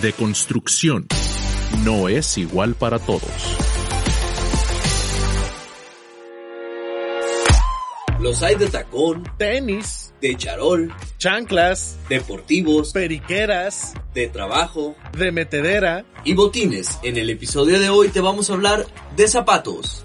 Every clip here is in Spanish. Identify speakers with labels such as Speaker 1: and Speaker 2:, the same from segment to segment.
Speaker 1: De construcción. No es igual para todos.
Speaker 2: Los hay de tacón,
Speaker 3: Tenis,
Speaker 2: de charol,
Speaker 3: chanclas,
Speaker 2: deportivos,
Speaker 3: periqueras,
Speaker 2: de trabajo
Speaker 3: de metedera.
Speaker 2: y botines. En el episodio de hoy te vamos a hablar de zapatos.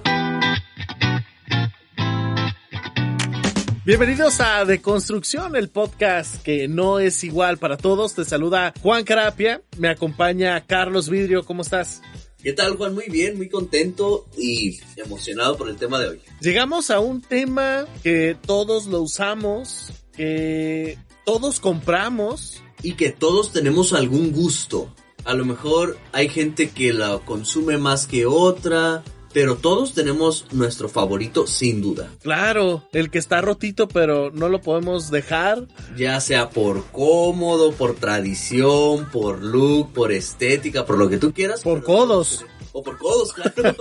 Speaker 3: Bienvenidos a De Construcción, el podcast que no es igual para todos. Te saluda Juan Carapia, me acompaña Carlos Vidrio, ¿cómo estás?
Speaker 2: ¿Qué tal Juan? Muy bien, muy contento y emocionado por el tema de hoy.
Speaker 3: Llegamos a un tema que todos lo usamos, que todos compramos.
Speaker 2: Y que todos tenemos algún gusto. A lo mejor hay gente que la consume más que otra, pero todos tenemos nuestro favorito sin duda.
Speaker 3: Claro, el que está rotito pero no lo podemos dejar.
Speaker 2: Ya sea por cómodo, por tradición, por look, por estética, por lo que tú quieras.
Speaker 3: Por codos.
Speaker 2: O por codos, claro.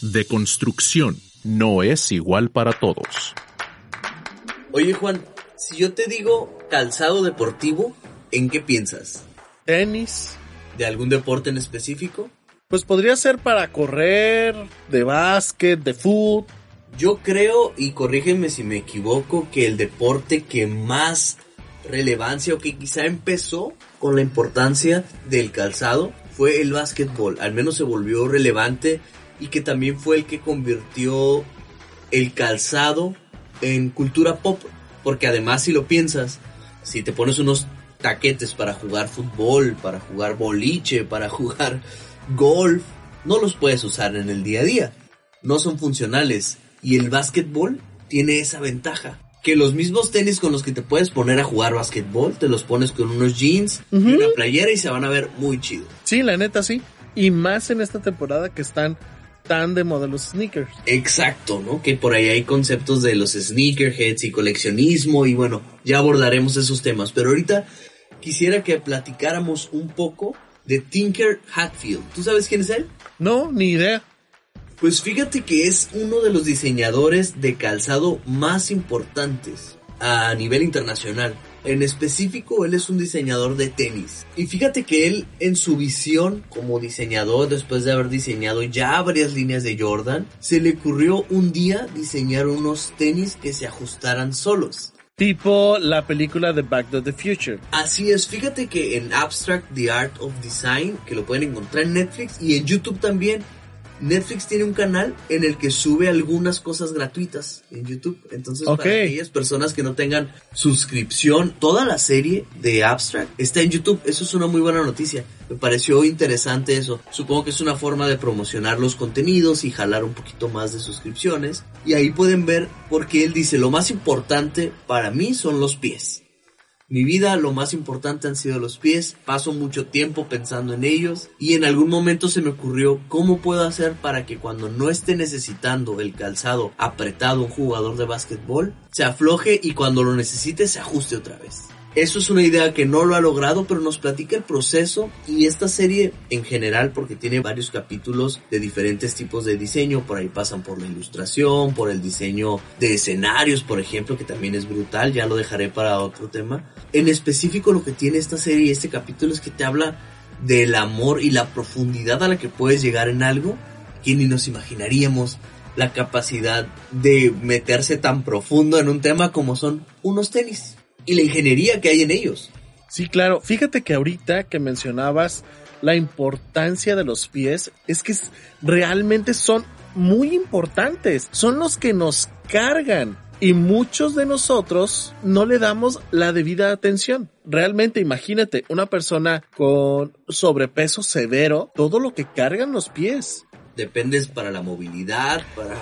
Speaker 1: De construcción. No es igual para todos.
Speaker 2: Oye Juan, si yo te digo calzado deportivo, ¿en qué piensas?
Speaker 3: Tenis,
Speaker 2: ¿De algún deporte en específico?
Speaker 3: pues podría ser para correr, de básquet, de fútbol.
Speaker 2: Yo creo, y corrígeme si me equivoco, que el deporte que más relevancia o que quizá empezó con la importancia del calzado fue el básquetbol. Al menos se volvió relevante y que también fue el que convirtió el calzado en cultura pop. Porque además si lo piensas, si te pones unos taquetes para jugar fútbol, para jugar boliche, para jugar golf, no los puedes usar en el día a día. No son funcionales. Y el básquetbol tiene esa ventaja. Que los mismos tenis con los que te puedes poner a jugar básquetbol, te los pones con unos jeans y
Speaker 3: Ujú.
Speaker 2: una playera y se van a ver muy chido.
Speaker 3: Sí, la neta sí. Y más en esta temporada que están tan de moda los sneakers.
Speaker 2: Exacto, ¿no? Que por ahí hay conceptos de los sneakerheads y coleccionismo y bueno, ya abordaremos esos temas. Pero ahorita quisiera que platicáramos un poco de Tinker Hatfield. ¿Tú sabes quién es él?
Speaker 3: No, ni idea.
Speaker 2: Pues fíjate que es uno de los diseñadores de calzado más importantes a nivel internacional. En específico, él es un diseñador de tenis. Y fíjate que él, en su visión como diseñador, después de haber diseñado ya varias líneas de Jordan, se le ocurrió un día diseñar unos tenis que se ajustaran solos.
Speaker 3: Tipo la película de Back to the Future.
Speaker 2: Así es, fíjate que en Abstract The Art of Design, que lo pueden encontrar en Netflix y en YouTube también, Netflix tiene un canal en el que sube algunas cosas gratuitas en YouTube. Entonces, para aquellas personas que no tengan suscripción, toda la serie de Abstract está en YouTube. Eso es una muy buena noticia. Me pareció interesante eso. Supongo que es una forma de promocionar los contenidos y jalar un poquito más de suscripciones. Y ahí pueden ver porque él dice, lo más importante para mí son los pies. Mi vida lo más importante han sido los pies, paso mucho tiempo pensando en ellos y en algún momento se me ocurrió cómo puedo hacer para que cuando no esté necesitando el calzado apretado un jugador de básquetbol, se afloje y cuando lo necesite se ajuste otra vez. Eso es una idea que no lo ha logrado, pero nos platica el proceso y esta serie en general, porque tiene varios capítulos de diferentes tipos de diseño, por ahí pasan por la ilustración, por el diseño de escenarios, por ejemplo, que también es brutal, ya lo dejaré para otro tema. En específico lo que tiene esta serie este capítulo es que te habla del amor y la profundidad a la que puedes llegar en algo que ni nos imaginaríamos la capacidad de meterse tan profundo en un tema como son unos tenis y la ingeniería que hay en ellos.
Speaker 3: Sí, claro. Fíjate que ahorita que mencionabas la importancia de los pies, es que realmente son muy importantes. Son los que nos cargan. Y muchos de nosotros no le damos la debida atención. Realmente imagínate una persona con sobrepeso severo, todo lo que cargan los pies.
Speaker 2: Dependes para la movilidad, para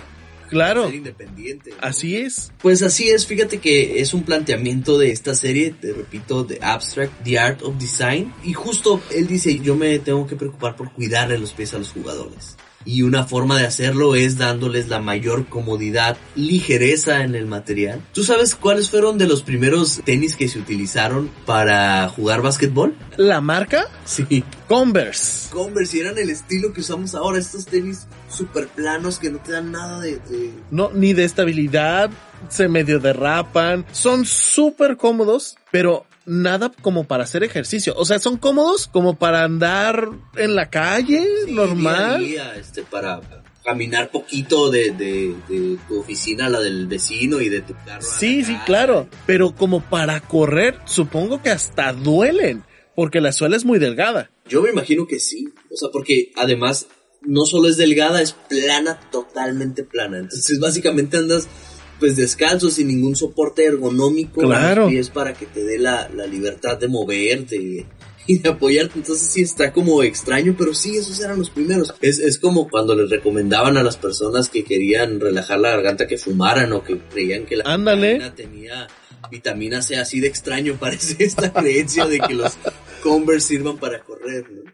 Speaker 3: Claro,
Speaker 2: ser independiente. ¿no?
Speaker 3: así es.
Speaker 2: Pues así es, fíjate que es un planteamiento de esta serie, te repito, de Abstract, The Art of Design. Y justo él dice, yo me tengo que preocupar por cuidarle los pies a los jugadores. Y una forma de hacerlo es dándoles la mayor comodidad, ligereza en el material. ¿Tú sabes cuáles fueron de los primeros tenis que se utilizaron para jugar básquetbol?
Speaker 3: La marca
Speaker 2: Sí.
Speaker 3: Converse.
Speaker 2: Converse y eran el estilo que usamos ahora, estos tenis super planos que no te dan nada de... de-
Speaker 3: No, ni de estabilidad, se medio derrapan, son súper cómodos, pero nada como para hacer ejercicio. O sea, son cómodos como para andar en la calle,
Speaker 2: Sí,
Speaker 3: normal.
Speaker 2: día a día, este, para caminar poquito de, de, de tu oficina a la del vecino y de tu carro.
Speaker 3: Sí, sí, claro. Pero como para correr, supongo que hasta duelen. Porque la suela es muy delgada.
Speaker 2: Yo me imagino que sí. O sea, porque además no solo es delgada, es plana, totalmente plana. Entonces básicamente andas pues descalzo, sin ningún soporte ergonómico a
Speaker 3: Claro.
Speaker 2: los pies para que te dé la, la libertad de moverte y de, y de apoyarte. Entonces sí está como extraño, pero sí, esos eran los primeros. Es, es como cuando les recomendaban a las personas que querían relajar la garganta que fumaran o que creían que la tenía vitamina C. Así de extraño parece esta creencia de que los Converse sirvan para correr, ¿no?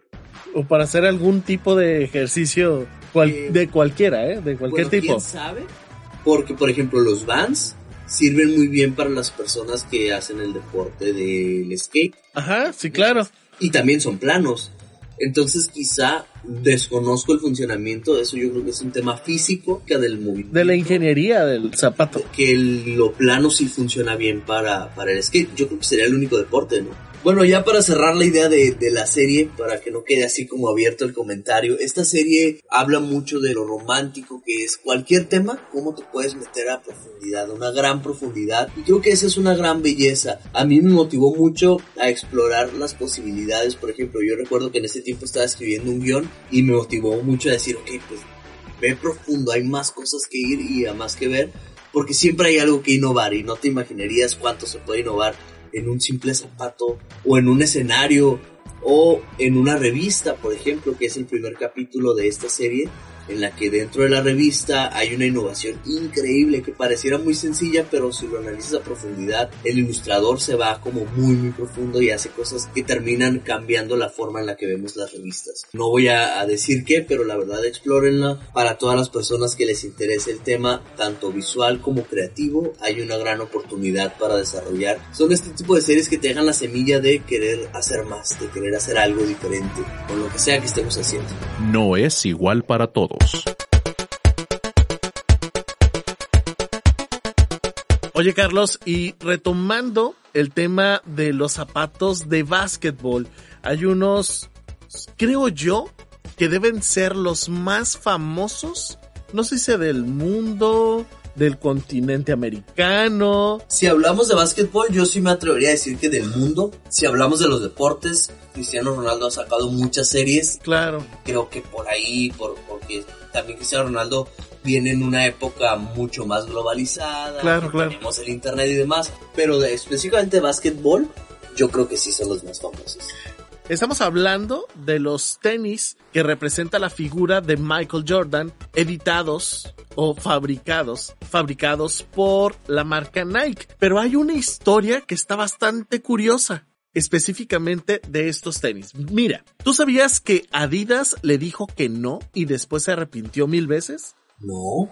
Speaker 3: O para hacer algún tipo de ejercicio cual-
Speaker 2: Eh,
Speaker 3: de cualquiera, ¿eh? De cualquier
Speaker 2: Bueno,
Speaker 3: tipo.
Speaker 2: ¿Quién sabe? Porque, por ejemplo, los Vans sirven muy bien para las personas que hacen el deporte del skate.
Speaker 3: Ajá, sí, claro.
Speaker 2: Y también son planos. Entonces, quizá desconozco el funcionamiento de eso. Yo creo que es un tema físico que del movimiento.
Speaker 3: De la ingeniería del zapato.
Speaker 2: Que el- lo plano sí funciona bien para, para el skate. Yo creo que sería el único deporte, ¿no? Bueno, ya para cerrar la idea de, de la serie, para que no quede así como abierto el comentario, esta serie habla mucho de lo romántico que es cualquier tema, cómo te puedes meter a profundidad, una gran profundidad. Y creo que esa es una gran belleza. A mí me motivó mucho a explorar las posibilidades. Por ejemplo, yo recuerdo que en ese tiempo estaba escribiendo un guion y me motivó mucho a decir, ok, pues ve profundo, hay más cosas que ir y a más que ver, porque siempre hay algo que innovar y no te imaginarías cuánto se puede innovar en un simple zapato o en un escenario o en una revista, por ejemplo, que es el primer capítulo de esta serie, en la que dentro de la revista hay una innovación increíble que pareciera muy sencilla, pero si lo analizas a profundidad, el ilustrador se va como muy muy profundo y hace cosas que terminan cambiando la forma en la que vemos las revistas. No voy a, a decir qué, pero la verdad explórenla para todas las personas que les interese el tema, tanto visual como creativo, hay una gran oportunidad para desarrollar. Son este tipo de series que te dejan la semilla de querer hacer más, de querer hacer algo diferente, con lo que sea que estemos haciendo.
Speaker 1: No es igual para todos.
Speaker 3: Oye, Carlos, y retomando el tema de los zapatos de básquetbol, hay unos, creo yo, que deben ser los más famosos, no sé si del mundo, del continente americano.
Speaker 2: Si hablamos de básquetbol, yo sí me atrevería a decir que del mundo. Si hablamos de los deportes, Cristiano Ronaldo ha sacado muchas series.
Speaker 3: Claro,
Speaker 2: Creo que por ahí, por, porque también Cristiano Ronaldo viene en una época mucho más globalizada.
Speaker 3: Claro, claro.
Speaker 2: Tenemos el internet y demás. Pero de, específicamente de básquetbol, yo creo que sí son los más famosos.
Speaker 3: Estamos hablando de los tenis que representa la figura de Michael Jordan, editados o fabricados, fabricados por la marca Nike. Pero hay una historia que está bastante curiosa, específicamente de estos tenis. Mira, ¿tú sabías que Adidas le dijo que no y después se arrepintió mil veces?
Speaker 2: No,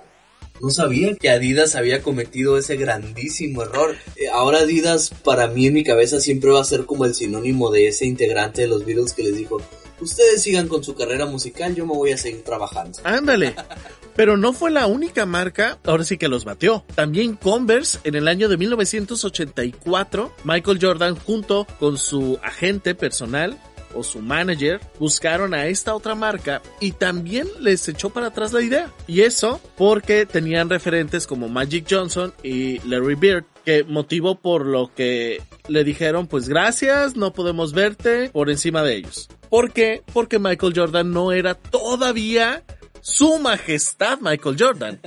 Speaker 2: no sabía que Adidas había cometido ese grandísimo error. Eh, ahora Adidas para mí en mi cabeza siempre va a ser como el sinónimo de ese integrante de los Beatles que les dijo, ustedes sigan con su carrera musical, yo me voy a seguir trabajando.
Speaker 3: Ándale. Pero no fue la única marca, ahora sí que los batió. También Converse, en el año de 1984, Michael Jordan junto con su agente personal o su manager buscaron a esta otra marca y también les echó para atrás la idea. Y eso porque tenían referentes como Magic Johnson y Larry Bird, que motivó por lo que le dijeron, pues gracias, no podemos verte por encima de ellos. ¿Por qué? Porque Michael Jordan no era todavía su majestad Michael Jordan.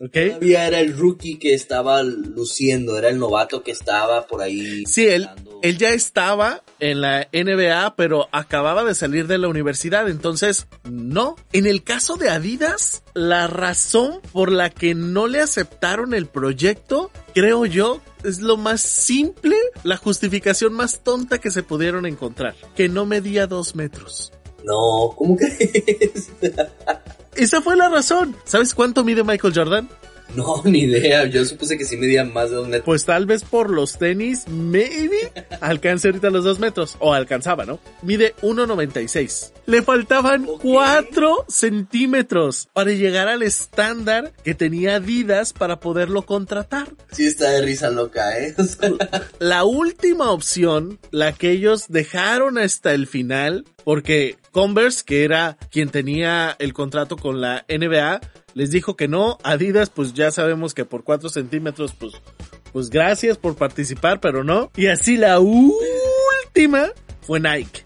Speaker 3: ¿Ok?
Speaker 2: Todavía era el rookie que estaba luciendo, era el novato que estaba por ahí.
Speaker 3: Sí, él, él ya estaba en la NBA, pero acababa de salir de la universidad, entonces no. En el caso de Adidas, la razón por la que no le aceptaron el proyecto, creo yo, es lo más simple, la justificación más tonta que se pudieron encontrar, que no medía dos metros.
Speaker 2: No, ¿cómo crees?
Speaker 3: Esa fue la razón. ¿Sabes cuánto mide Michael Jordan?
Speaker 2: No, ni idea. Yo supuse que sí medían más de dos metros.
Speaker 3: Pues tal vez por los tenis, maybe, alcance ahorita los dos metros. O alcanzaba, ¿no? Mide 1,96. Le faltaban
Speaker 2: Ok.
Speaker 3: 4 centímetros para llegar al estándar que tenía Adidas para poderlo contratar.
Speaker 2: Sí está de risa loca, ¿eh?
Speaker 3: La última opción, la que ellos dejaron hasta el final, porque Converse, que era quien tenía el contrato con la NBA, les dijo que no. Adidas, pues ya sabemos que por 4 centímetros, pues, pues gracias por participar, pero no. Y así la última fue Nike.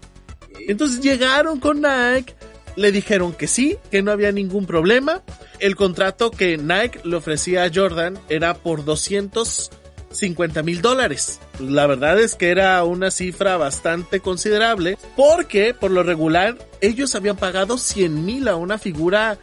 Speaker 3: Entonces llegaron con Nike, le dijeron que sí, que no había ningún problema. El contrato que Nike le ofrecía a Jordan era por 250 mil dólares. La verdad es que era una cifra bastante considerable porque por lo regular ellos habían pagado 100 mil a una figura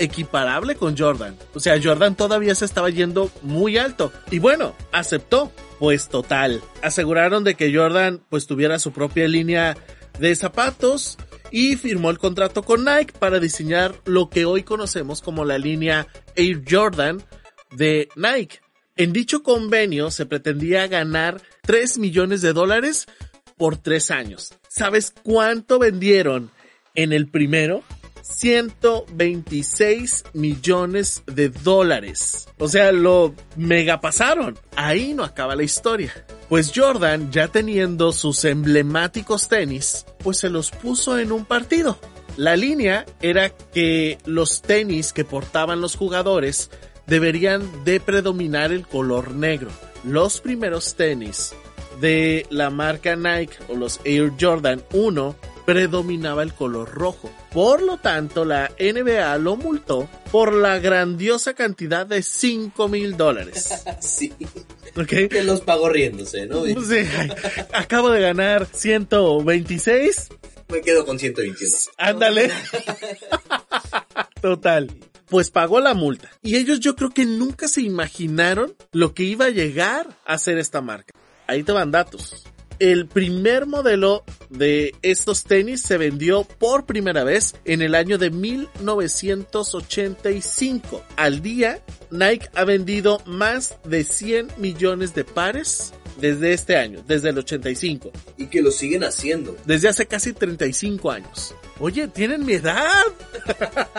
Speaker 3: equiparable con Jordan. O sea, Jordan todavía se estaba yendo muy alto. Y bueno, aceptó. Pues total. Aseguraron de que Jordan pues tuviera su propia línea de zapatos y firmó el contrato con Nike para diseñar lo que hoy conocemos como la línea Air Jordan de Nike. En dicho convenio se pretendía ganar 3 millones de dólares por 3 años. ¿Sabes cuánto vendieron en el primero? 126 millones de dólares. O sea, lo mega pasaron. Ahí no acaba la historia. Pues Jordan, ya teniendo sus emblemáticos tenis, pues se los puso en un partido. La línea era que los tenis que portaban los jugadores deberían de predominar el color negro. Los primeros tenis de la marca Nike o los Air Jordan 1 predominaba el color rojo. Por lo tanto, la NBA lo multó por la grandiosa cantidad de 5 mil dólares.
Speaker 2: sí.
Speaker 3: ¿Ok?
Speaker 2: Que los pagó riéndose, ¿no?
Speaker 3: Sí, acabo de ganar 126.
Speaker 2: me quedo con 121.
Speaker 3: Ándale. Total. Pues pagó la multa. Y ellos yo creo que nunca se imaginaron lo que iba a llegar a ser esta marca. Ahí te van datos. El primer modelo de estos tenis se vendió por primera vez en el año de 1985. Al día, Nike ha vendido más de 100 millones de pares desde este año, desde el 85,
Speaker 2: Y que lo siguen haciendo.
Speaker 3: desde hace casi 35 años. Oye, tienen mi edad.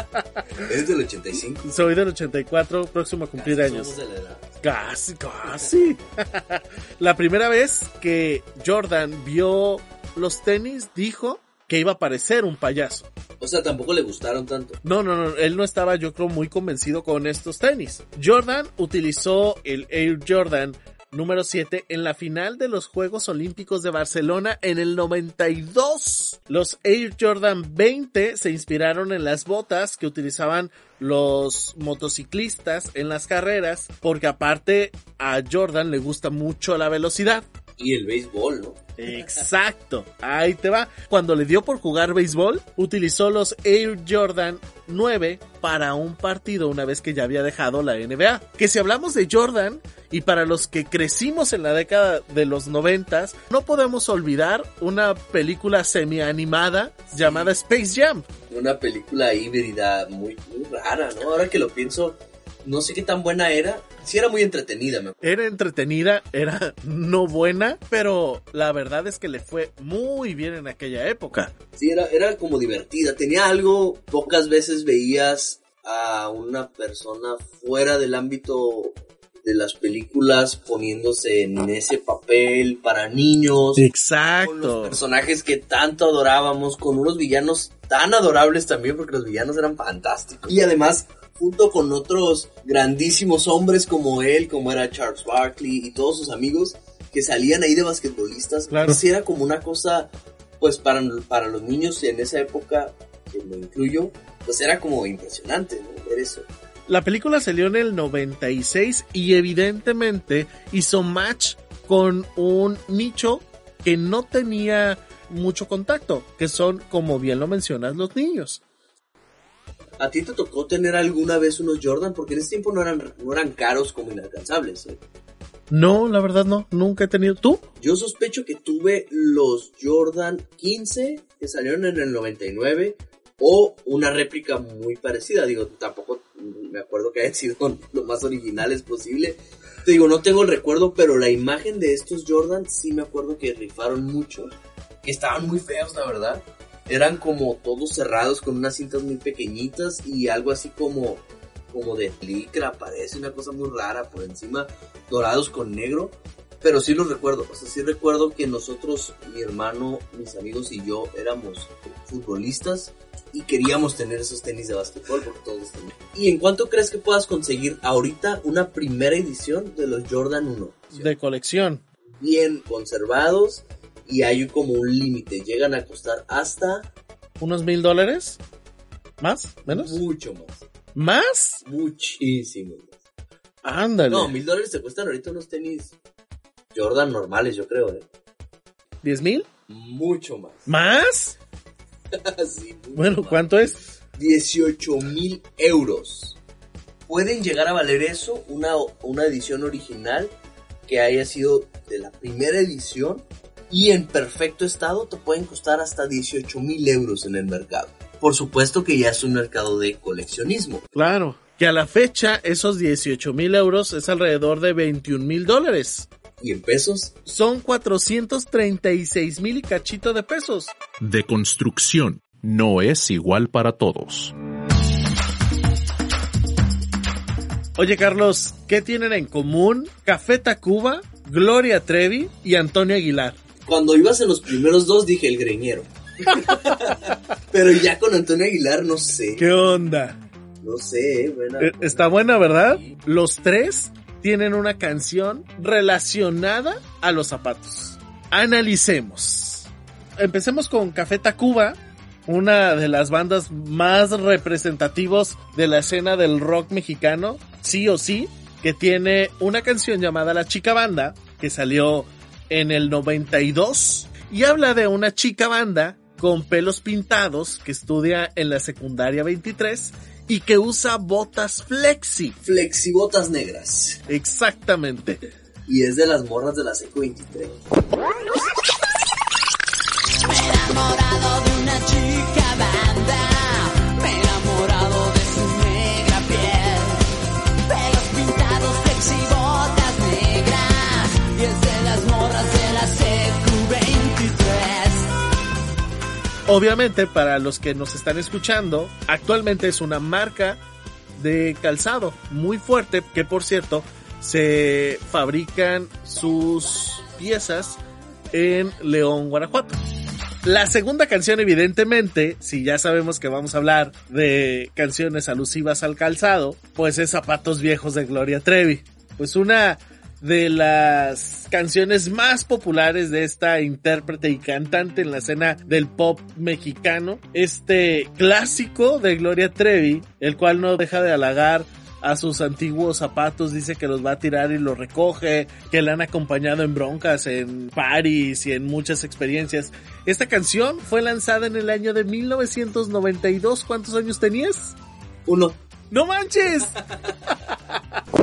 Speaker 2: Es del 85.
Speaker 3: Soy del 84, próximo a cumplir años.
Speaker 2: Somos de la edad.
Speaker 3: Casi, casi. La primera vez que Jordan vio los tenis dijo que iba a parecer un payaso.
Speaker 2: O sea, tampoco le gustaron tanto.
Speaker 3: No, no, no, él no estaba yo creo muy convencido con estos tenis. Jordan utilizó el Air Jordan número 7 en la final de los Juegos Olímpicos de Barcelona en el 92. Los Air Jordan 20 se inspiraron en las botas que utilizaban los motociclistas en las carreras porque aparte a Jordan le gusta mucho la velocidad.
Speaker 2: Y el béisbol, ¿no?
Speaker 3: Exacto, ahí te va. Cuando le dio por jugar béisbol, utilizó los Air Jordan 9 para un partido una vez que ya había dejado la NBA. Que si hablamos de Jordan, y para los que crecimos en la década de los 90, no podemos olvidar una película semi-animada llamada Space Jam.
Speaker 2: Una película híbrida muy, muy rara, ¿no? Ahora que lo pienso, no sé qué tan buena era. Sí era muy entretenida, me
Speaker 3: Era entretenida, era no buena, pero la verdad es que le fue muy bien en aquella época.
Speaker 2: Sí, era, era como divertida. Tenía algo, pocas veces veías a una persona fuera del ámbito de las películas poniéndose en ese papel para niños. Con los
Speaker 3: Exacto.
Speaker 2: personajes que tanto adorábamos, con unos villanos tan adorables también, porque los villanos eran fantásticos. Y además, junto con otros grandísimos hombres como él, como era Charles Barkley y todos sus amigos, que salían ahí de basquetbolistas,
Speaker 3: Claro.
Speaker 2: pues sí era como una cosa, pues para, para los niños en esa época, que lo incluyo, pues era como impresionante, ¿no? Ver eso.
Speaker 3: La película salió en el 96 y evidentemente hizo match con un nicho que no tenía mucho contacto, que son, como bien lo mencionas, los niños.
Speaker 2: ¿A ti te tocó tener alguna vez unos Jordan? Porque en ese tiempo no eran, no eran caros como inalcanzables. ¿eh?
Speaker 3: No, la verdad no, nunca he tenido. ¿Tú?
Speaker 2: Yo sospecho que tuve los Jordan 15 que salieron en el 99 o una réplica muy parecida. Digo, tampoco me acuerdo que hayan sido lo más originales posible. Te digo, no tengo el recuerdo, pero la imagen de estos Jordan sí me acuerdo que rifaron mucho. Que estaban muy feos, la verdad. Eran como todos cerrados con unas cintas muy pequeñitas y algo así como como de licra, parece una cosa muy rara por encima, dorados con negro. Pero sí los recuerdo, o sea, sí recuerdo que nosotros, mi hermano, mis amigos y yo éramos futbolistas y queríamos tener esos tenis de básquetbol porque todos. ¿Y en cuánto crees que puedas conseguir ahorita una primera edición de los Jordan 1?
Speaker 3: De colección.
Speaker 2: Bien conservados y hay como un límite, llegan a costar hasta...
Speaker 3: ¿Unos mil dólares? ¿Más? ¿Menos?
Speaker 2: Mucho más.
Speaker 3: ¿Más?
Speaker 2: Muchísimo más.
Speaker 3: Ándale.
Speaker 2: No, mil dólares te cuestan ahorita unos tenis Jordan normales, yo creo, ¿eh?
Speaker 3: ¿Diez mil?
Speaker 2: Mucho más.
Speaker 3: ¿Más?
Speaker 2: sí,
Speaker 3: Bueno,
Speaker 2: más.
Speaker 3: ¿cuánto es?
Speaker 2: 18 mil euros. Pueden llegar a valer eso una, una edición original que haya sido de la primera edición y en perfecto estado te pueden costar hasta 18 mil euros en el mercado. Por supuesto que ya es un mercado de coleccionismo.
Speaker 3: Claro. Que a la fecha esos 18 mil euros es alrededor de 21 mil dólares.
Speaker 2: ¿Y en pesos?
Speaker 3: Son 436 mil y cachito de pesos.
Speaker 1: De construcción no es igual para todos.
Speaker 3: Oye Carlos, ¿qué tienen en común Café Tacuba, Gloria Trevi y Antonio Aguilar?
Speaker 2: Cuando ibas en los primeros dos dije el greñero. Pero ya con Antonio Aguilar no sé.
Speaker 3: ¿Qué onda?
Speaker 2: No sé, buena.
Speaker 3: Eh, Está buena, ¿verdad? Los tres tienen una canción relacionada a los zapatos. Analicemos. Empecemos con Café Tacuba, una de las bandas más representativos de la escena del rock mexicano, sí o sí, que tiene una canción llamada La Chica Banda, que salió en el 92, y habla de una chica banda con pelos pintados que estudia en la secundaria 23 y que usa botas flexi.
Speaker 2: Flexibotas negras.
Speaker 3: Exactamente.
Speaker 2: Y es de las morras de la Seco 23.
Speaker 3: Obviamente, para los que nos están escuchando, actualmente es una marca de calzado muy fuerte que por cierto se fabrican sus piezas en León, Guanajuato. La segunda canción, evidentemente, si ya sabemos que vamos a hablar de canciones alusivas al calzado, pues es Zapatos Viejos de Gloria Trevi. Pues una de las canciones más populares de esta intérprete y cantante en la escena del pop mexicano. Este clásico de Gloria Trevi, el cual no deja de halagar a sus antiguos zapatos, dice que los va a tirar y los recoge, que le han acompañado en broncas, en París y en muchas experiencias. Esta canción fue lanzada en el año de 1992. ¿Cuántos años tenías?
Speaker 2: Uno.
Speaker 3: ¡No manches!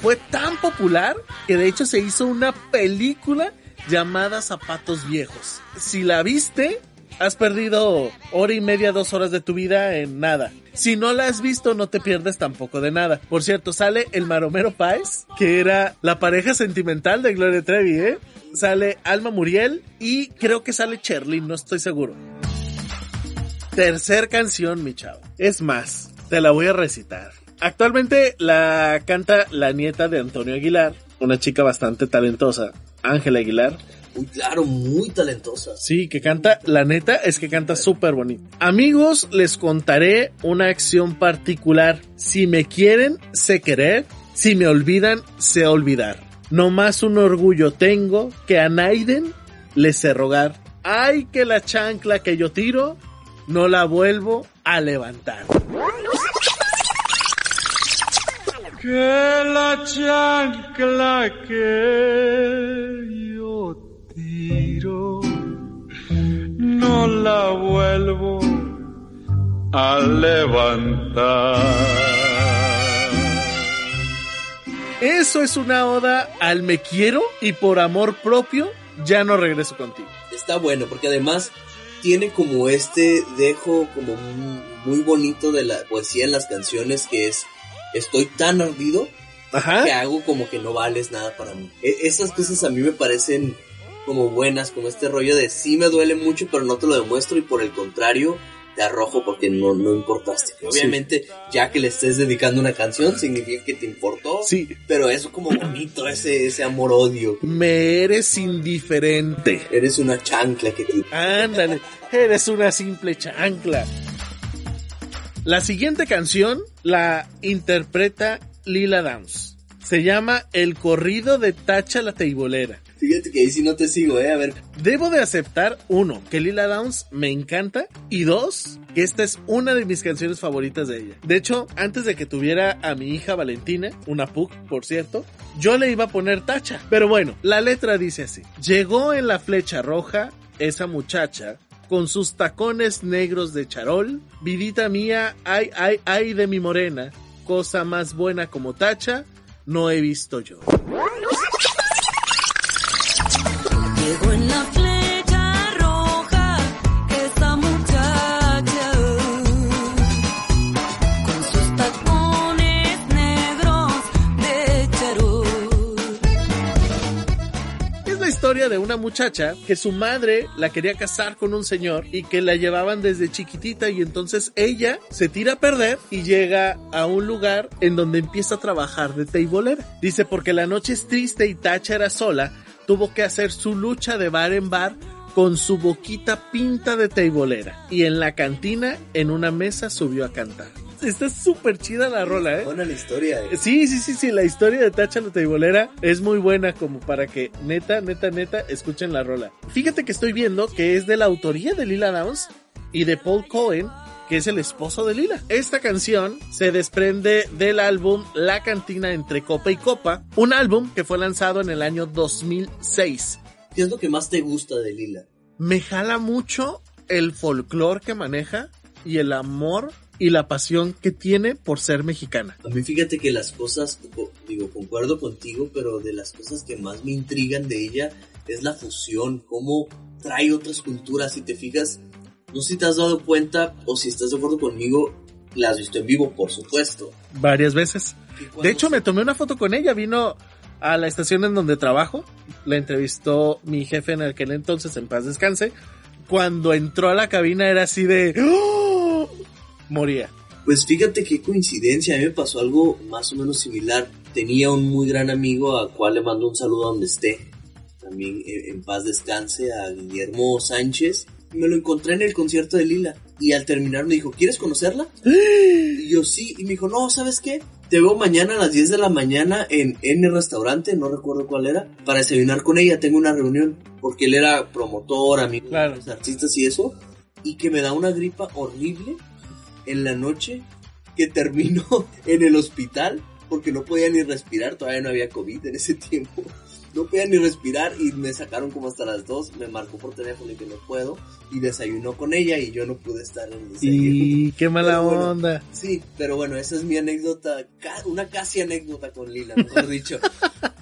Speaker 3: Fue tan popular que de hecho se hizo una película llamada Zapatos Viejos. Si la viste, has perdido hora y media, dos horas de tu vida en nada. Si no la has visto, no te pierdes tampoco de nada. Por cierto, sale el Maromero Páez, que era la pareja sentimental de Gloria Trevi, ¿eh? Sale Alma Muriel y creo que sale Cherlin, no estoy seguro. Tercer canción, mi chavo. Es más, te la voy a recitar. Actualmente la canta la nieta de Antonio Aguilar, una chica bastante talentosa, Ángela Aguilar.
Speaker 2: Uy, claro, muy talentosa.
Speaker 3: Sí, que canta, la neta es que canta súper bonito. Amigos, les contaré una acción particular. Si me quieren, sé querer. Si me olvidan, sé olvidar. No más un orgullo tengo que a Naiden le sé rogar. Ay, que la chancla que yo tiro, no la vuelvo a levantar.
Speaker 4: Que la chancla que yo tiro no la vuelvo a levantar.
Speaker 3: Eso es una oda al me quiero y por amor propio ya no regreso contigo.
Speaker 2: Está bueno, porque además tiene como este dejo como muy- muy bonito de la poesía en las canciones que es estoy tan ardido que
Speaker 3: Ajá.
Speaker 2: hago como que no vales nada para mí. E- esas cosas a mí me parecen como buenas, como este rollo de sí me duele mucho, pero no te lo demuestro y por el contrario te arrojo porque no, no importaste. Que Obviamente, ya que le estés dedicando una canción, significa que te importó.
Speaker 3: Sí,
Speaker 2: Pero es como bonito ese, ese amor-odio.
Speaker 3: me eres indiferente.
Speaker 2: Eres una chancla que te...
Speaker 3: Ándale, eres una simple chancla. La siguiente canción la interpreta Lila Downs. Se llama El corrido de Tacha la Teibolera.
Speaker 2: Fíjate que ahí sí no te sigo, eh. A ver,
Speaker 3: Debo de aceptar, uno, que Lila Downs me encanta y dos, que esta es una de mis canciones favoritas de ella. De hecho, antes de que tuviera a mi hija Valentina, una pug, por cierto, yo le iba a poner tacha. Pero bueno, la letra dice así. Llegó en la flecha roja esa muchacha con sus tacones negros de charol. Vidita mía, ay, ay, ay de mi morena, cosa más buena como tacha, no he visto yo.
Speaker 5: De
Speaker 3: una muchacha que su madre la quería casar con un señor y que la llevaban desde chiquitita y entonces ella se tira a perder y llega a un lugar en donde empieza a trabajar de teibolera. Dice porque la noche es triste y Tacha era sola, tuvo que hacer su lucha de bar en bar con su boquita pinta de teibolera y en la cantina en una mesa subió a cantar. Está súper chida la rola, ¿eh?
Speaker 2: buena la historia. eh.
Speaker 3: Sí, sí, sí, sí, la historia de Tacha la Teibolera es muy buena como para que neta, neta, neta escuchen la rola. Fíjate que estoy viendo que es de la autoría de Lila Downs y de Paul Cohen, que es el esposo de Lila. Esta canción se desprende del álbum La Cantina entre Copa y Copa, un álbum que fue lanzado en el año 2006.
Speaker 2: ¿Qué es lo que más te gusta de Lila?
Speaker 3: Me jala mucho el folclore que maneja y el amor y la pasión que tiene por ser mexicana.
Speaker 2: A mí fíjate que las cosas, co- digo, concuerdo contigo, pero de las cosas que más me intrigan de ella es la fusión, cómo trae otras culturas. Si te fijas, no sé si te has dado cuenta o si estás de acuerdo conmigo, la has visto en vivo, por supuesto.
Speaker 3: Varias veces. De hecho,
Speaker 2: se-
Speaker 3: me tomé una foto con ella. Vino a la estación en donde trabajo. La entrevistó mi jefe en aquel entonces, en paz descanse. Cuando entró a la cabina era así de... ¡Oh! Moría.
Speaker 2: Pues fíjate qué coincidencia, a mí me pasó algo más o menos similar. Tenía un muy gran amigo al cual le mando un saludo a donde esté. También eh, en paz descanse a Guillermo Sánchez. Me lo encontré en el concierto de Lila. Y al terminar me dijo, ¿quieres conocerla? Y yo sí. Y me dijo, no, ¿sabes qué? Te veo mañana a las 10 de la mañana en N restaurante, no recuerdo cuál era, para desayunar con ella. Tengo una reunión. Porque él era promotor, amigo
Speaker 3: Claro.
Speaker 2: de los artistas y eso. Y que me da una gripa horrible en la noche que terminó en el hospital porque no podía ni respirar, todavía no había COVID en ese tiempo. No podía ni respirar y me sacaron como hasta las 2, me marcó por teléfono y que no puedo y desayunó con ella y yo no pude estar en el desayuno.
Speaker 3: Y qué mala
Speaker 2: bueno.
Speaker 3: onda.
Speaker 2: Sí, pero bueno, esa es mi anécdota, una casi anécdota con Lila, mejor dicho.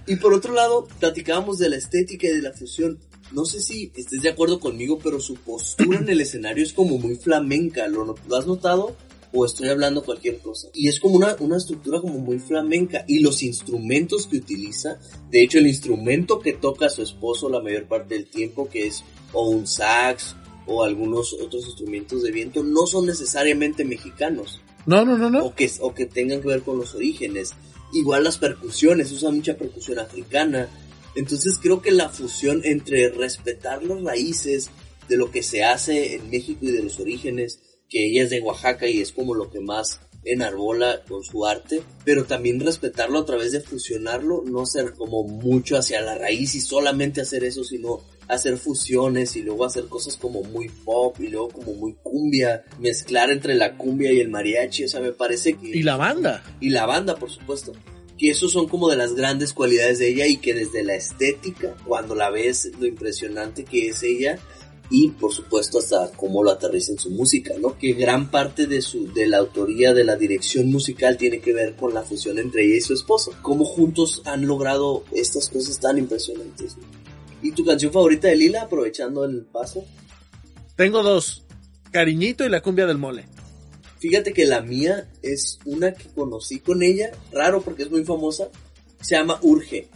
Speaker 2: Y por otro lado, platicábamos de la estética y de la fusión. No sé si estés de acuerdo conmigo, pero su postura en el escenario es como muy flamenca. ¿Lo, has notado? O estoy hablando cualquier cosa. Y es como una, una estructura como muy flamenca. Y los instrumentos que utiliza, de hecho el instrumento que toca su esposo la mayor parte del tiempo, que es o un sax o algunos otros instrumentos de viento, no son necesariamente mexicanos
Speaker 3: No, no, no, no.
Speaker 2: o que, o que tengan que ver con los orígenes. Igual las percusiones, usa mucha percusión africana. Entonces creo que la fusión entre respetar las raíces de lo que se hace en México y de los orígenes, que ella es de Oaxaca y es como lo que más enarbola con su arte, pero también respetarlo a través de fusionarlo, no ser como mucho hacia la raíz y solamente hacer eso, sino hacer fusiones y luego hacer cosas como muy pop y luego como muy cumbia, mezclar entre la cumbia y el mariachi, o sea, me parece que...
Speaker 3: Y la banda.
Speaker 2: y la banda, por supuesto. Que esos son como de las grandes cualidades de ella y que desde la estética, cuando la ves, lo impresionante que es ella, y por supuesto hasta cómo lo aterriza en su música, ¿no? Que gran parte de su de la autoría de la dirección musical tiene que ver con la fusión entre ella y su esposo, cómo juntos han logrado estas cosas tan impresionantes. ¿no? ¿Y tu canción favorita de Lila aprovechando el paso?
Speaker 3: Tengo dos, Cariñito y la cumbia del mole.
Speaker 2: Fíjate que la mía es una que conocí con ella, raro porque es muy famosa, se llama Urge.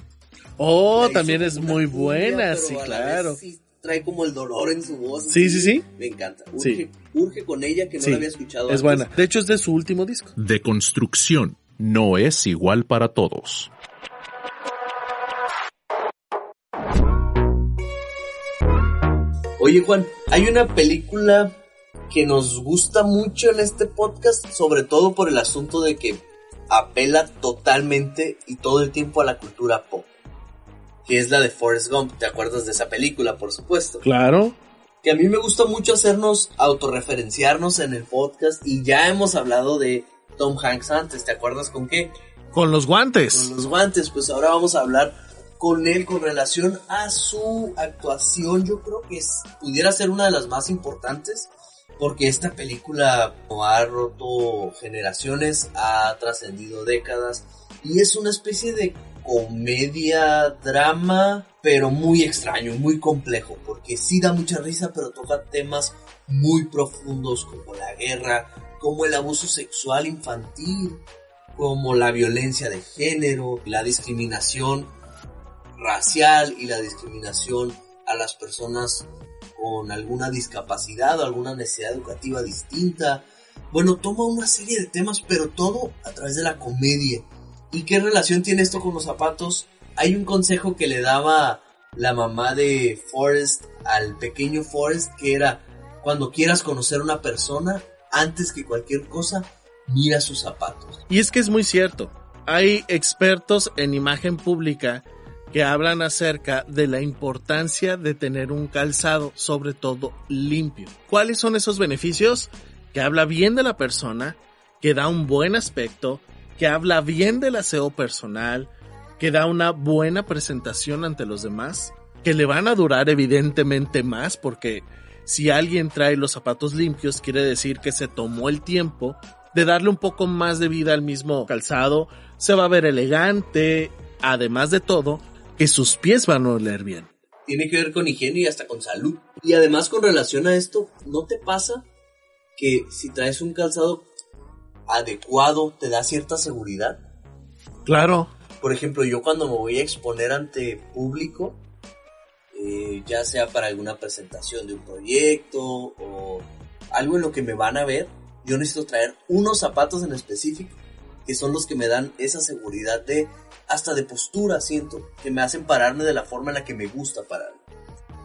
Speaker 3: Oh,
Speaker 2: La
Speaker 3: también es muy buena, sí, claro.
Speaker 2: sí trae como el dolor en su voz.
Speaker 3: Sí, sí, sí.
Speaker 2: Me encanta.
Speaker 3: Sí.
Speaker 2: Urge, urge con ella que no
Speaker 3: Sí,
Speaker 2: la había escuchado
Speaker 3: Es
Speaker 2: antes.
Speaker 3: buena. De hecho, es de su último disco.
Speaker 1: De construcción no es igual para todos.
Speaker 2: Oye Juan, hay una película que nos gusta mucho en este podcast, sobre todo por el asunto de que apela totalmente y todo el tiempo a la cultura pop. Que es la de Forrest Gump, ¿te acuerdas de esa película, por supuesto?
Speaker 3: Claro.
Speaker 2: que a mí me gusta mucho hacernos autorreferenciarnos en el podcast y ya hemos hablado de Tom Hanks antes, ¿te acuerdas con qué?
Speaker 3: Con los guantes.
Speaker 2: Con los guantes, pues ahora vamos a hablar con él con relación a su actuación, yo creo que es, pudiera ser una de las más importantes porque esta película ha roto generaciones, ha trascendido décadas y es una especie de comedia, drama, pero muy extraño, muy complejo, porque sí da mucha risa, pero toca temas muy profundos como la guerra, como el abuso sexual infantil, como la violencia de género, la discriminación racial y la discriminación a las personas con alguna discapacidad o alguna necesidad educativa distinta. Bueno, toma una serie de temas, pero todo a través de la comedia. ¿Y qué relación tiene esto con los zapatos? Hay un consejo que le daba la mamá de Forrest al pequeño Forrest que era cuando quieras conocer a una persona, antes que cualquier cosa, mira sus zapatos.
Speaker 3: Y es que es muy cierto. Hay expertos en imagen pública que hablan acerca de la importancia de tener un calzado, sobre todo limpio. ¿Cuáles son esos beneficios? Que habla bien de la persona, que da un buen aspecto, que habla bien del aseo personal, que da una buena presentación ante los demás, que le van a durar evidentemente más porque si alguien trae los zapatos limpios quiere decir que se tomó el tiempo de darle un poco más de vida al mismo calzado, se va a ver elegante, además de todo, que sus pies van a oler bien.
Speaker 2: Tiene que ver con higiene y hasta con salud. Y además con relación a esto, ¿no te pasa que si traes un calzado adecuado te da cierta seguridad?
Speaker 3: Claro,
Speaker 2: Por ejemplo, yo cuando me voy a exponer ante público, eh, ya sea para alguna presentación de un proyecto o algo en lo que me van a ver, yo necesito traer unos zapatos en específico que son los que me dan esa seguridad de hasta de postura, siento, que me hacen pararme de la forma en la que me gusta pararme.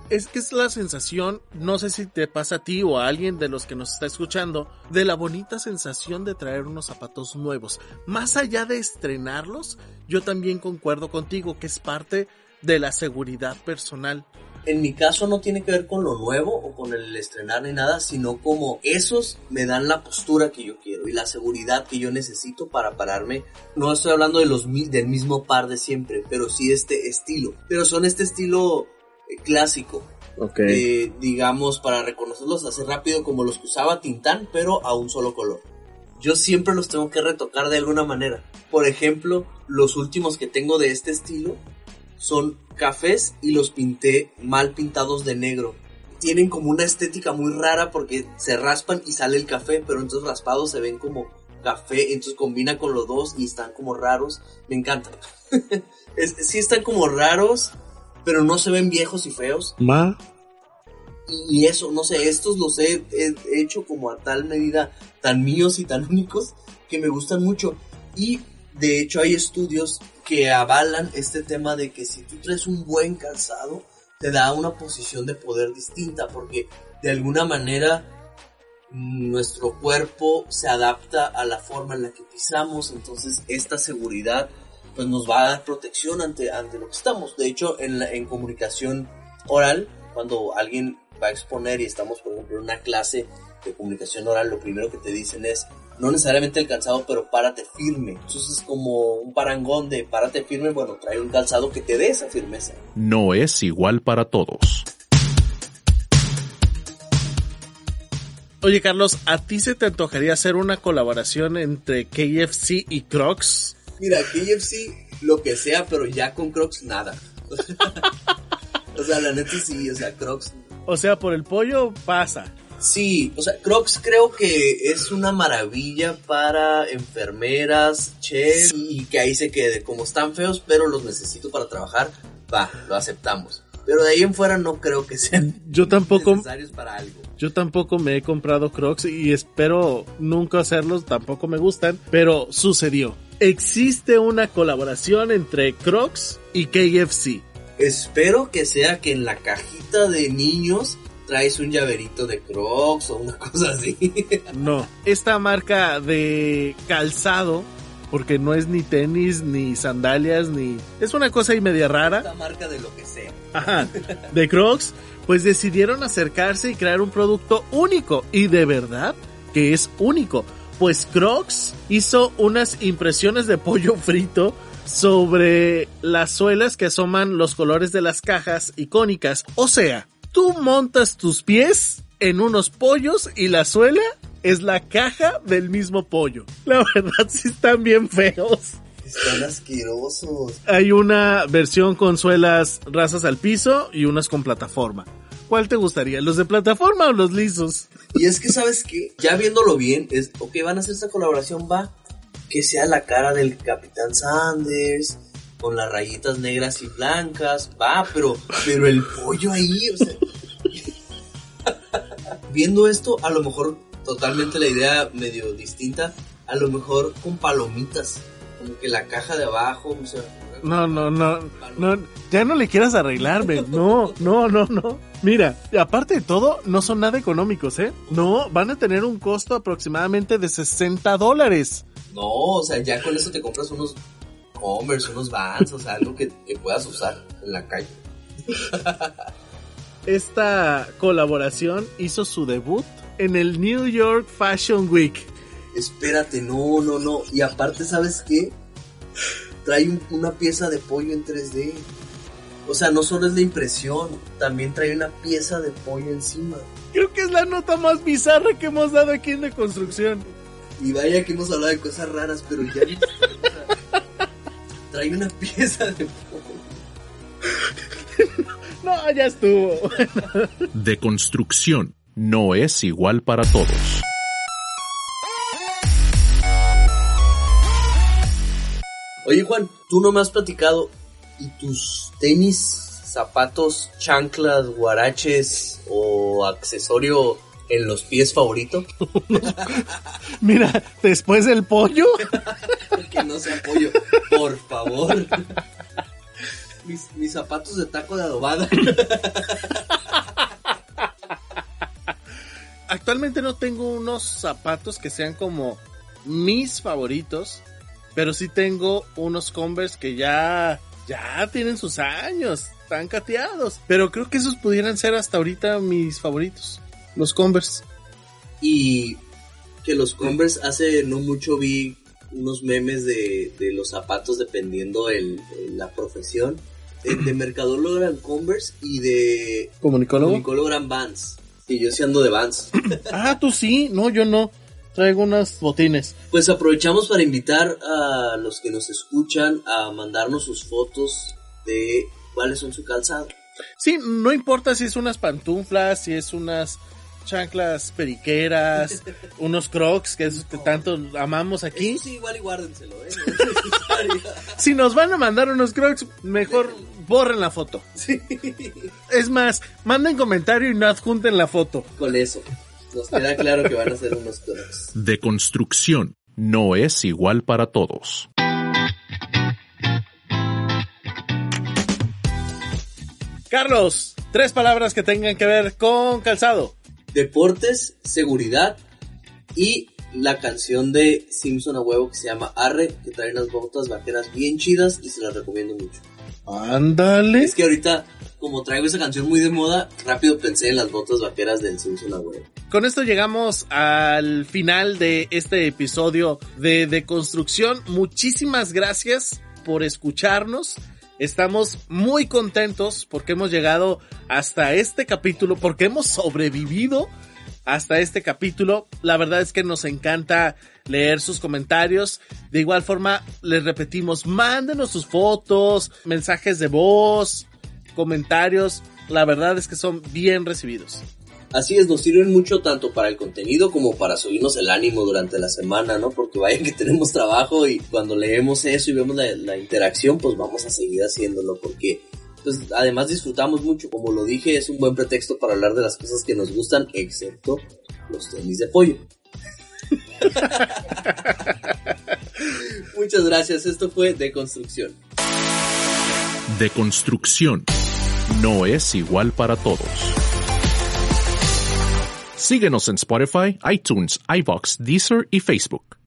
Speaker 3: es que es la sensación, no sé si te pasa a ti o a alguien de los que nos está escuchando, de la bonita sensación de traer unos zapatos nuevos. Más allá de estrenarlos, yo también concuerdo contigo que es parte de la seguridad personal.
Speaker 2: En mi caso no tiene que ver con lo nuevo o con el estrenar ni nada, sino como esos me dan la postura que yo quiero y la seguridad que yo necesito para pararme. No estoy hablando de los del mismo par de siempre, pero sí este estilo. Pero son este estilo eh, clásico,
Speaker 3: Ok.
Speaker 2: eh, digamos, para reconocerlos así rápido como los que usaba Tintán, pero a un solo color. Yo siempre los tengo que retocar de alguna manera. Por ejemplo, los últimos que tengo de este estilo son cafés y los pinté mal pintados de negro. Tienen como una estética muy rara porque se raspan y sale el café, pero entonces raspados se ven como café, entonces combina con los dos y están como raros. Me encantan. Es- sí están como raros, pero no se ven viejos y feos.
Speaker 3: Ma.
Speaker 2: Y eso, no sé, estos los he, he hecho como a tal medida tan míos y tan únicos que me gustan mucho. Y de hecho hay estudios que avalan este tema de que si tú traes un buen calzado, te da una posición de poder distinta, porque de alguna manera mm, nuestro cuerpo se adapta a la forma en la que pisamos, entonces esta seguridad pues nos va a dar protección ante, ante lo que estamos. De hecho, en, la- en comunicación oral, cuando alguien va a exponer y estamos, por ejemplo, en una clase de comunicación oral, lo primero que te dicen es, no necesariamente el calzado, pero párate firme. Entonces es como un parangón de párate firme, bueno, trae un calzado que te dé esa firmeza.
Speaker 1: No es igual para todos.
Speaker 3: Oye, Carlos, ¿a ti se te antojaría hacer una colaboración entre KFC y Crocs?
Speaker 2: Mira, KFC, lo que sea, pero ya con Crocs nada. o sea, la neta sí, o sea, Crocs.
Speaker 3: O sea, por el pollo pasa.
Speaker 2: Sí, o sea, Crocs creo que es una maravilla para enfermeras, chefs, y que ahí se quede. Como están feos, pero los necesito para trabajar, va, lo aceptamos. Pero de ahí en fuera no creo que sean
Speaker 3: Yo tampoco,
Speaker 2: necesarios para algo.
Speaker 3: yo tampoco me he comprado Crocs y espero nunca hacerlos, tampoco me gustan, pero sucedió. Existe una colaboración entre Crocs y KFC.
Speaker 2: Espero que sea que en la cajita de niños traes un llaverito de Crocs o una cosa así.
Speaker 3: No, esta marca de calzado, porque no es ni tenis, ni sandalias, ni... Es una cosa y media rara.
Speaker 2: Esta marca de lo que sea.
Speaker 3: Ajá, de Crocs, pues decidieron acercarse y crear un producto único. Y de verdad que es único. Pues Crocs hizo unas impresiones de pollo frito sobre las suelas que asoman los colores de las cajas icónicas. O sea, tú montas tus pies en unos pollos y la suela es la caja del mismo pollo. La verdad sí están bien feos.
Speaker 2: Están asquerosos.
Speaker 3: Hay una versión con suelas rasas al piso y unas con plataforma. ¿Cuál te gustaría? ¿Los de plataforma o los lisos?
Speaker 2: Y es que, ¿sabes qué? Ya viéndolo bien, es, ok, van a hacer esta colaboración, va, que sea la cara del Capitán Sanders, con las rayitas negras y blancas, va, pero, pero el pollo ahí, o sea... Viendo esto, a lo mejor totalmente la idea medio distinta, a lo mejor con palomitas, como que la caja de abajo, o sea,
Speaker 3: No, no, no, no, ya no le quieras arreglarme. No, no, no, no. Mira, aparte de todo, no son nada económicos, ¿eh? No, van a tener un costo aproximadamente de 60 dólares.
Speaker 2: No, o sea, ya con eso te compras unos Converse, unos Vans, o sea, algo que, que puedas usar en la calle.
Speaker 3: Esta colaboración hizo su debut en el New York Fashion Week.
Speaker 2: Espérate, no, no, no. Y aparte, ¿sabes qué? Trae un- una pieza de pollo en 3D. O sea, no solo es la impresión, también trae una pieza de pollo encima.
Speaker 3: Creo que es la nota más bizarra que hemos dado aquí en de construcción.
Speaker 2: Y vaya que hemos hablado de cosas raras, pero ya... trae una pieza de.
Speaker 3: No, ya estuvo.
Speaker 1: De construcción no es igual para todos.
Speaker 2: Oye, Juan, tú no me has platicado. ¿Y tus tenis, zapatos, chanclas, guaraches o accesorio en los pies favorito?
Speaker 3: Mira, después del pollo,
Speaker 2: Que no sea pollo, por favor. Mis, mis zapatos de taco de adobada.
Speaker 3: actualmente no tengo unos zapatos que sean como mis favoritos, pero sí tengo unos Converse que ya ya tienen sus años, están cateados, pero creo que esos pudieran ser hasta ahorita mis favoritos, los Converse.
Speaker 2: Y que los Converse hace no mucho vi unos memes de, de los zapatos dependiendo el, el- la profesión. De, de mercadólogo eran Converse y de
Speaker 3: ¿Comunicólogo?
Speaker 2: comunicólogo eran Vans. Y yo sí ando de Vans.
Speaker 3: Ah, tú sí, no, yo no. Traigo unas botines.
Speaker 2: Pues aprovechamos para invitar a los que nos escuchan a mandarnos sus fotos de cuáles son su calzado.
Speaker 3: Sí, no importa si es unas pantuflas, si es unas chanclas periqueras, unos crocs que es que tanto amamos aquí.
Speaker 2: Eso sí, igual y guárdenselo, ¿eh? No.
Speaker 3: Si nos van a mandar unos crocs, mejor borren la foto.
Speaker 2: Sí.
Speaker 3: Es más, manden comentario y no adjunten la foto.
Speaker 2: Con eso, nos queda claro que van a ser unos crocs.
Speaker 1: De construcción no es igual para todos.
Speaker 3: Carlos, tres palabras que tengan que ver con calzado.
Speaker 2: Deportes, seguridad y la canción de Simpson a huevo que se llama Arre, que trae unas botas vaqueras bien chidas y se las recomiendo mucho.
Speaker 3: Ándale.
Speaker 2: Es que ahorita, como traigo esa canción muy de moda, rápido pensé en las botas vaqueras del Simpson a huevo.
Speaker 3: Con esto llegamos al final de este episodio de Deconstrucción. Muchísimas gracias por escucharnos. Estamos muy contentos porque hemos llegado hasta este capítulo, porque hemos sobrevivido hasta este capítulo. La verdad es que nos encanta leer sus comentarios. De igual forma, les repetimos, mándenos sus fotos, mensajes de voz, comentarios. La verdad es que son bien recibidos.
Speaker 2: Así es, nos sirven mucho tanto para el contenido como para subirnos el ánimo durante la semana, ¿no? Porque vaya que tenemos trabajo y cuando leemos eso y vemos la, interacción, pues vamos a seguir haciéndolo porque pues además disfrutamos mucho, como lo dije, es un buen pretexto para hablar de las cosas que nos gustan, excepto los tenis de pollo. Muchas gracias, esto fue De Construcción.
Speaker 1: Deconstrucción no es igual para todos. Síguenos en Spotify, iTunes, iBox, Deezer y Facebook.